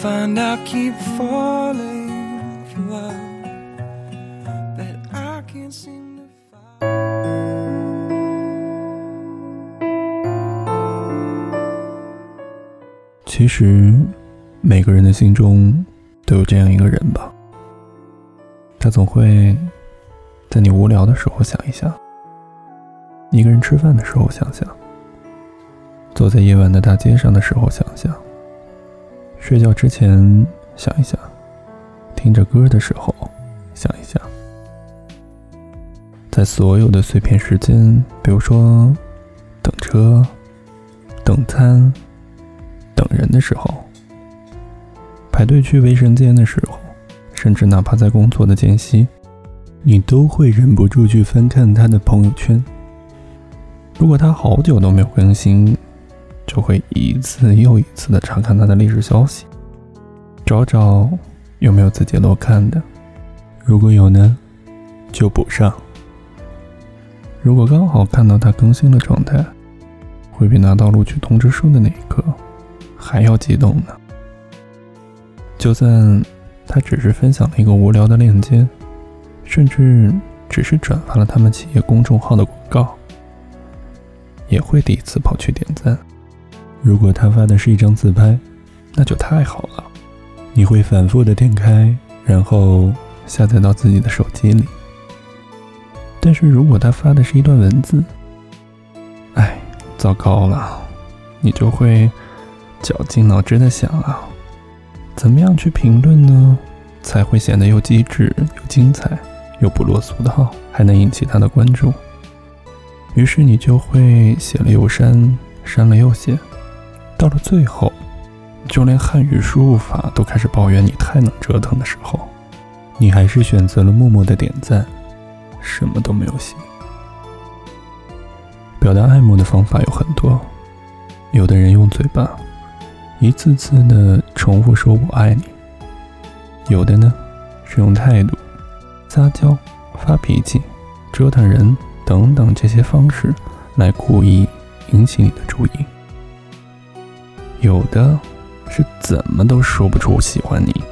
find I keep falling for love that I can't seem to find. 其实，每个人的心中都有这样一个人吧。他总会在你无聊的时候想一想，一个人吃饭的时候想想，走在夜晚的大街上的时候想想，睡觉之前想一想，听着歌的时候想一想，在所有的碎片时间，比如说等车、等餐、等人的时候，排队去卫生间的时候。甚至哪怕在工作的间隙，你都会忍不住去翻看他的朋友圈。如果他好久都没有更新，就会一次又一次的查看他的历史消息，找找有没有自己漏看的。如果有呢，就补上。如果刚好看到他更新的状态，会比拿到录取通知书的那一刻还要激动呢。就算。他只是分享了一个无聊的链接，甚至只是转发了他们企业公众号的广告，也会第一次跑去点赞。如果他发的是一张自拍，那就太好了，你会反复的点开，然后下载到自己的手机里。但是如果他发的是一段文字，哎，糟糕了，你就会绞尽脑汁的想啊。怎么样去评论呢？才会显得又机智又精彩，又不落俗套，还能引起他的关注。于是你就会写了又删，删了又写，到了最后，就连汉语输入法都开始抱怨你太能折腾的时候，你还是选择了默默的点赞，什么都没有写。表达爱慕的方法有很多，有的人用嘴巴。一次次的重复说“我爱你”，有的呢是用态度、撒娇、发脾气、折腾人等等这些方式来故意引起你的注意；有的是怎么都说不出喜欢你，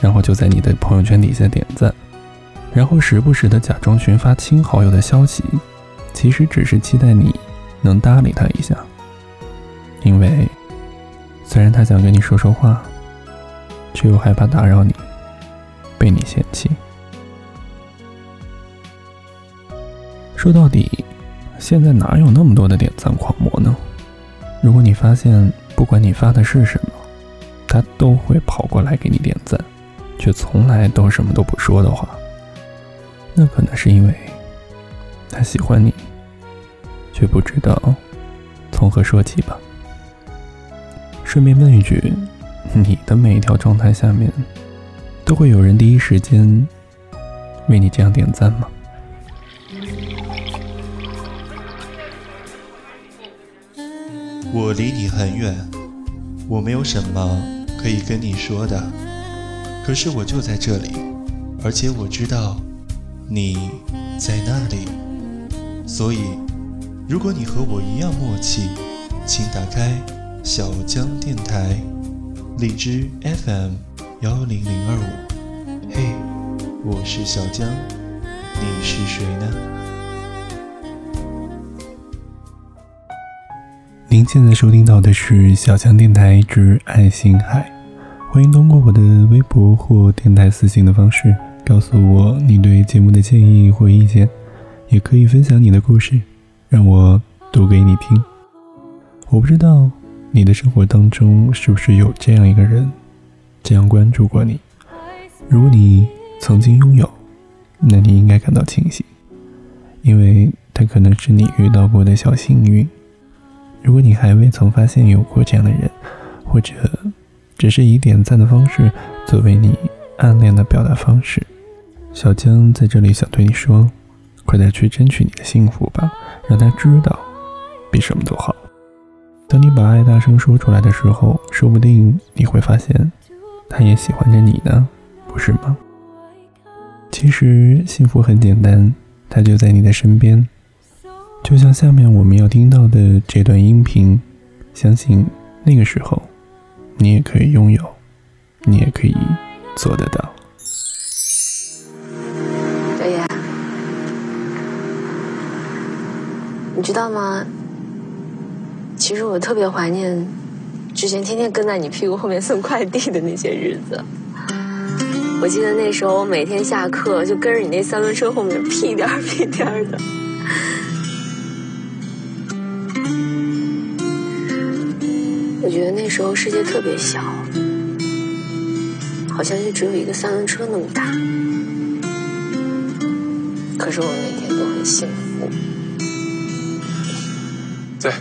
然后就在你的朋友圈底下点赞，然后时不时的假装群发亲好友的消息，其实只是期待你能搭理他一下，因为。虽然他想跟你说说话，却又害怕打扰你，被你嫌弃。说到底，现在哪有那么多的点赞狂魔呢？如果你发现，不管你发的是什么，他都会跑过来给你点赞，却从来都什么都不说的话，那可能是因为他喜欢你，却不知道从何说起吧。顺便问一句，你的每一条状态下面，都会有人第一时间为你这样点赞吗？我离你很远，我没有什么可以跟你说的，可是我就在这里，而且我知道你在那里，所以如果你和我一样默契，请打开。小江电台，荔枝 FM 幺零零二五。嘿，我是小江，你是谁呢？您现在收听到的是小强电台之爱心海，欢迎通过我的微博或电台私信的方式告诉我你对节目的建议或意见，也可以分享你的故事，让我读给你听。我不知道。你的生活当中是不是有这样一个人，这样关注过你？如果你曾经拥有，那你应该感到庆幸，因为他可能是你遇到过的小幸运。如果你还未曾发现有过这样的人，或者只是以点赞的方式作为你暗恋的表达方式，小江在这里想对你说：快点去争取你的幸福吧，让他知道，比什么都好。当你把爱大声说出来的时候，说不定你会发现，他也喜欢着你呢，不是吗？其实幸福很简单，它就在你的身边。就像下面我们要听到的这段音频，相信那个时候，你也可以拥有，你也可以做得到。对呀，你知道吗？其实我特别怀念之前天天跟在你屁股后面送快递的那些日子。我记得那时候我每天下课就跟着你那三轮车后面屁颠儿屁颠儿的。觉得那时候世界特别小，好像就只有一个三轮车那么大。可是我每天都很幸福。对，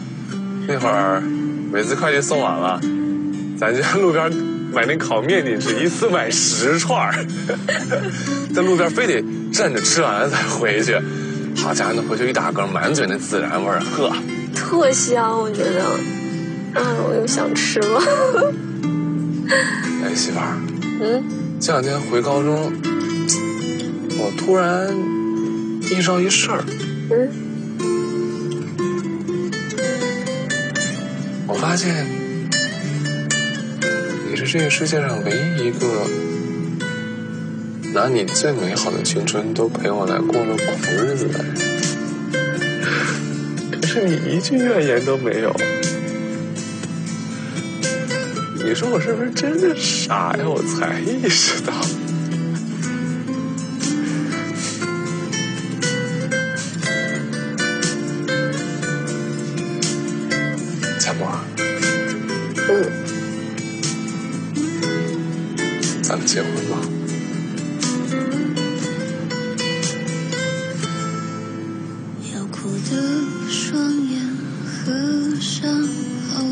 那会儿每次快递送晚了，咱就在路边买那烤面筋吃，一次买十串儿，在路边非得站着吃完了再回去。好家伙，那回去一打嗝，满嘴那孜然味儿，呵，特香，我觉得。啊，我又想吃了。哎，媳妇儿，嗯，这两天回高中，我突然意识到一事儿，嗯，我发现你是这个世界上唯一一个拿你最美好的青春都陪我来过了苦日子的人。可 是你一句怨言都没有。你说我是不是真的傻呀？我才意识到，佳木，嗯，咱们结婚吧。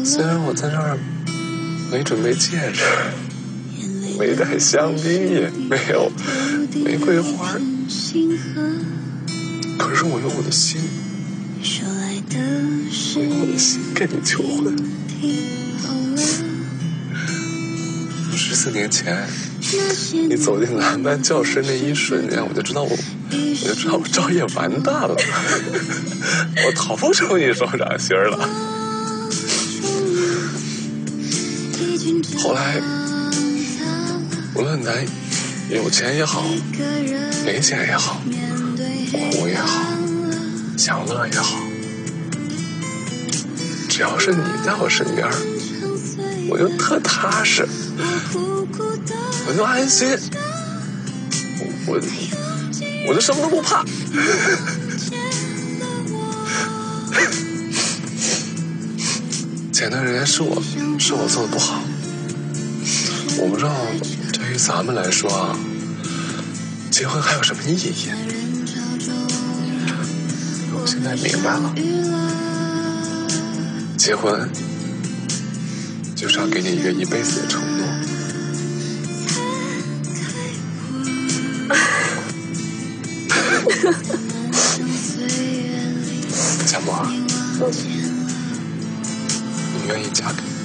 虽然我在这儿。没准备戒指，没带香槟，也没有玫瑰花，可是我用我的心，我用我的心跟你求婚。十四年前，你走进蓝班教室那一瞬间，我就知道我，我就知道我赵烨完蛋了，我逃不出你手掌心了。后来，无论咱有钱也好，没钱也好，苦也好，享乐也好，只要是你在我身边，我就特踏实，我就安心，我我就什么都不怕。前段时间是我是我做的不好。我不知道，对于咱们来说啊，结婚还有什么意义？我现在明白了，结婚就是要给你一个一辈子的承诺。小莫，你愿意嫁给我？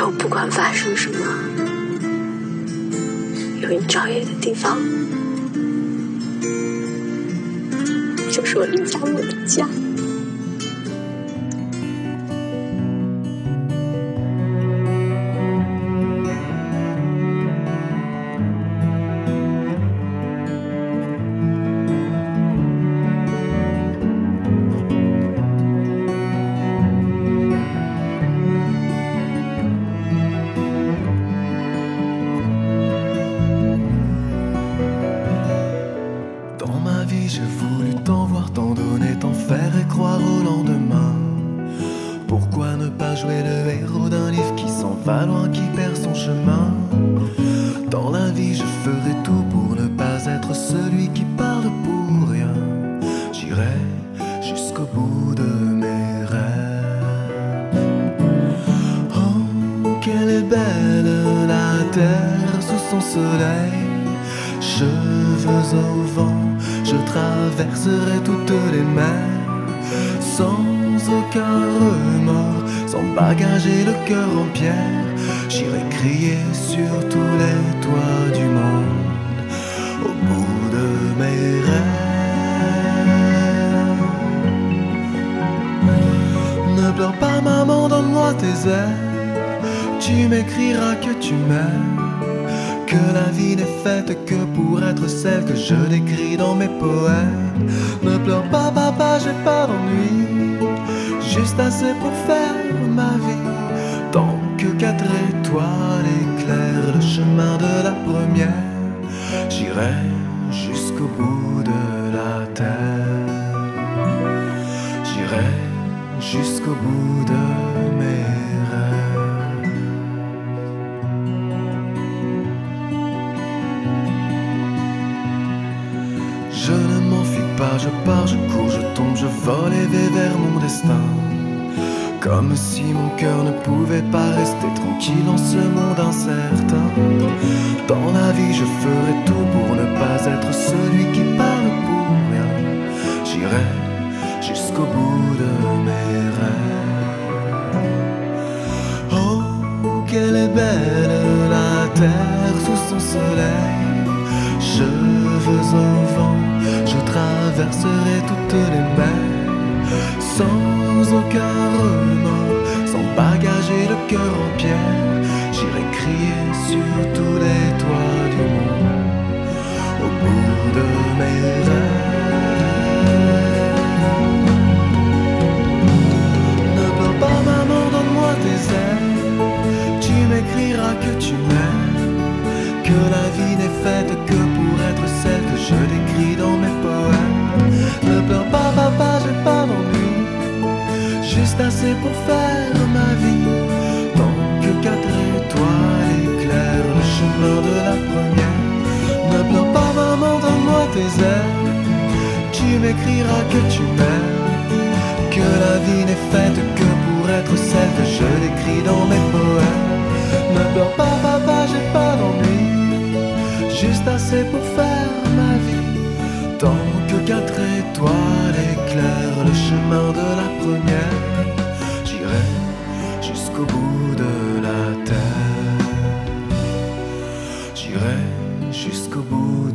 后不管发生什么，有你照应的地方，就是我李佳木的家。Je ferai tout pour ne pas être celui qui parle pour rien. J'irai jusqu'au bout de mes rêves. Oh, quelle est belle la terre sous son soleil. Cheveux au vent, je traverserai toutes les mers sans aucun remords, sans bagage et le cœur en pierre. J'irai crier sur tous les toits du monde au bout de mes rêves. Ne pleure pas, maman, donne-moi tes ailes. Tu m'écriras que tu m'aimes. Que la vie n'est faite que pour être celle que je décris dans mes poèmes. Ne pleure pas, papa, j'ai pas d'ennui. Juste assez pour faire ma vie. Que quatre étoiles éclairent le chemin de la première, j'irai jusqu'au bout de la terre. J'irai jusqu'au bout de mes rêves. Je ne m'enfuis pas, je pars, je cours, je tombe, je vole et vais vers mon destin. Comme si mon cœur ne pouvait pas rester tranquille en ce monde incertain. Dans la vie, je ferai tout pour ne pas être celui qui parle pour rien. J'irai jusqu'au bout de mes rêves. Oh, quelle est belle la terre sous son soleil. Cheveux au vent, je traverserai toutes les mers sans aucun remords, sans bagage et le cœur en pierre. J'irai crier sur tous les toits du monde au bout de mes rêves. M'écriras que tu m'aimes. Que la vie n'est faite que pour être celle que je décris dans mes poèmes. Ne pleure pas, papa, j'ai pas d'ennui. Juste assez pour faire ma vie. Tant que quatre étoiles éclairent le chemin de la première, j'irai jusqu'au bout de la terre. J'irai jusqu'au bout